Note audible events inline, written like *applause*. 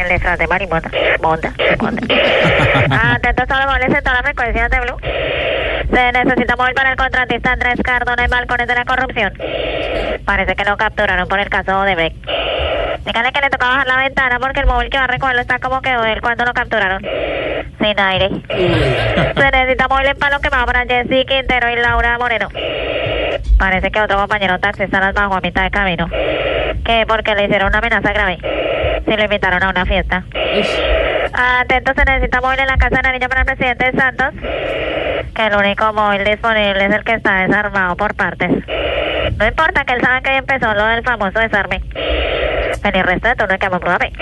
el disfraz de marimonda. Monda, monda. *laughs* Atentos todos los móviles en todas las frecuencias de Blue. Se necesita móvil para el contratista Andrés Cardona en balcones de la corrupción. Parece que lo capturaron por el caso de Beck. Dígale que le toca bajar la ventana porque el móvil que va a recogerlo está como quedó él cuando lo capturaron. Sin aire. Se necesita móvil en palo quemado para Jessy Quintero y Laura Moreno. Parece que otro compañero taxista las bajó a mitad de camino. Que porque le hicieron una amenaza grave. Si lo invitaron a una fiesta. Atento, se necesita móvil en la casa de la niña para el presidente Santos. Que el único móvil disponible es el que está desarmado por partes. No importa que él sabe que ahí empezó lo del famoso desarme. En el resto de turno que me.